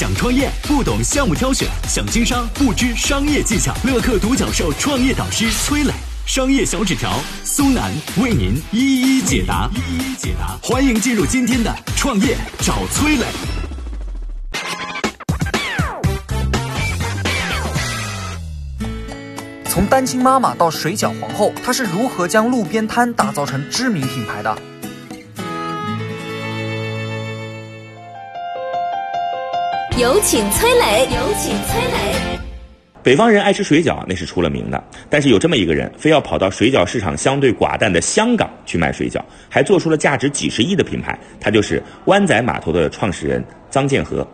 想创业不懂项目挑选，想经商不知商业技巧。乐客独角兽创业导师崔磊，商业小纸条苏南为您一一解答。一一解答，欢迎进入今天的创业找崔磊。从单亲妈妈到水饺皇后，她是如何将路边摊打造成知名品牌的？有请崔磊。有请崔磊。北方人爱吃水饺，那是出了名的。但是有这么一个人，非要跑到水饺市场相对寡淡的香港去卖水饺，还做出了价值几十亿的品牌。他就是湾仔码头的创始人张建和。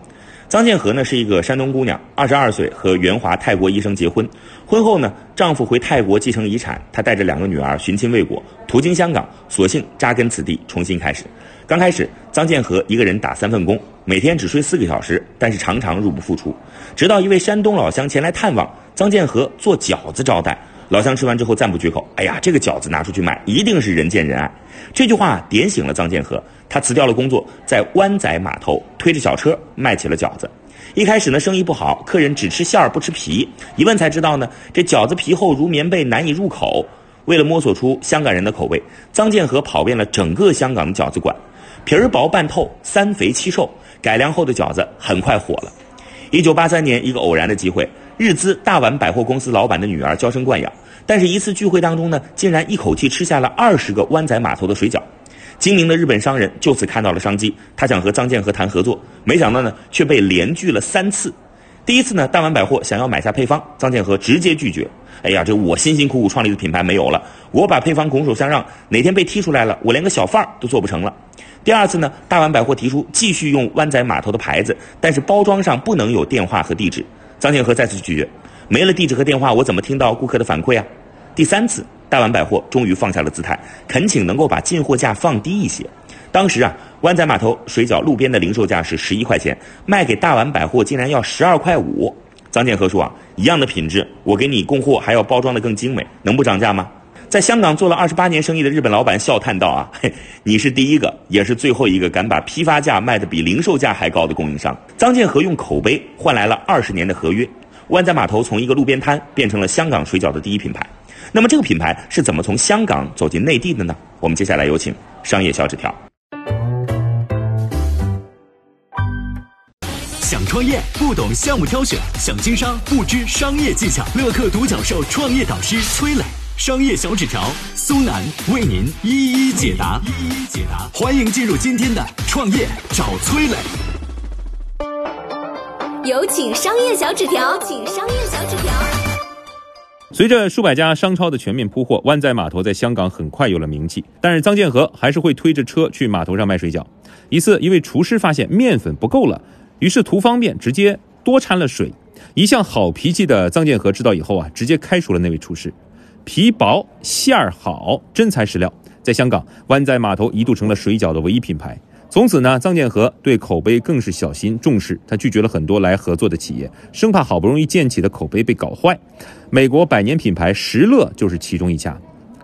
张建和呢是一个山东姑娘，二十二岁和袁华泰国医生结婚。婚后呢，丈夫回泰国继承遗产，她带着两个女儿寻亲未果，途经香港，索性扎根此地，重新开始。刚开始，张建和一个人打三份工，每天只睡四个小时，但是常常入不敷出。直到一位山东老乡前来探望，张建和做饺子招待。老乡吃完之后赞不绝口：“哎呀，这个饺子拿出去卖，一定是人见人爱。”这句话点醒了张建和，他辞掉了工作，在湾仔码头推着小车卖起了饺子。一开始呢，生意不好，客人只吃馅儿不吃皮。一问才知道呢，这饺子皮厚如棉被，难以入口。为了摸索出香港人的口味，张建和跑遍了整个香港的饺子馆。皮儿薄半透，三肥七瘦，改良后的饺子很快火了。一九八三年，一个偶然的机会，日资大丸百货公司老板的女儿娇生惯养，但是一次聚会当中呢，竟然一口气吃下了二十个湾仔码头的水饺。精明的日本商人就此看到了商机，他想和张建和谈合作，没想到呢，却被连拒了三次。第一次呢，大碗百货想要买下配方，张建和直接拒绝。哎呀，这我辛辛苦苦创立的品牌没有了，我把配方拱手相让，哪天被踢出来了，我连个小贩儿都做不成了。第二次呢，大碗百货提出继续用湾仔码头的牌子，但是包装上不能有电话和地址。张建和再次拒绝，没了地址和电话，我怎么听到顾客的反馈啊？第三次，大碗百货终于放下了姿态，恳请能够把进货价放低一些。当时啊，湾仔码头水饺路边的零售价是十一块钱，卖给大丸百货竟然要十二块五。张建和说啊，一样的品质，我给你供货还要包装的更精美，能不涨价吗？在香港做了二十八年生意的日本老板笑叹道：“啊，嘿，你是第一个，也是最后一个敢把批发价卖得比零售价还高的供应商。”张建和用口碑换来了二十年的合约，湾仔码头从一个路边摊变成了香港水饺的第一品牌。那么这个品牌是怎么从香港走进内地的呢？我们接下来有请商业小纸条。想创业不懂项目挑选，想经商不知商业技巧。乐客独角兽创业导师崔磊。商业小纸条，苏南为您一一解答。一一解答，欢迎进入今天的创业找崔磊。有请商业小纸条，请商业小纸条。随着数百家商超的全面铺货，湾仔码头在香港很快有了名气。但是张建和还是会推着车去码头上卖水饺。一次，一位厨师发现面粉不够了，于是图方便，直接多掺了水。一向好脾气的张建和知道以后啊，直接开除了那位厨师。皮薄馅儿好，真材实料。在香港，湾仔码头一度成了水饺的唯一品牌。从此呢，张建和对口碑更是小心重视，他拒绝了很多来合作的企业，生怕好不容易建起的口碑被搞坏。美国百年品牌石乐就是其中一家。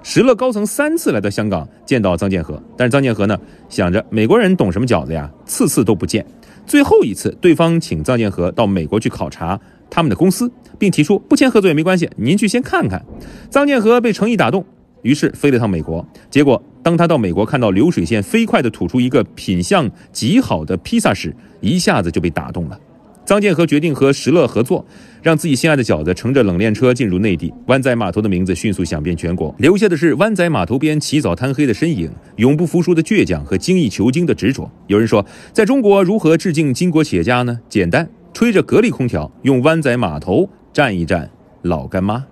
石乐高层三次来到香港见到张建和，但是张建和呢想着美国人懂什么饺子呀，次次都不见。最后一次，对方请臧建和到美国去考察。他们的公司，并提出不签合作也没关系，您去先看看。臧建和被诚意打动，于是飞了趟美国。结果，当他到美国看到流水线飞快地吐出一个品相极好的披萨时，一下子就被打动了。张建和决定和石勒合作，让自己心爱的饺子乘着冷链车进入内地。湾仔码头的名字迅速响遍全国，留下的是湾仔码头边起早贪黑的身影，永不服输的倔强和精益求精的执着。有人说，在中国如何致敬巾帼企业家呢？简单。吹着格力空调，用湾仔码头站一站，老干妈。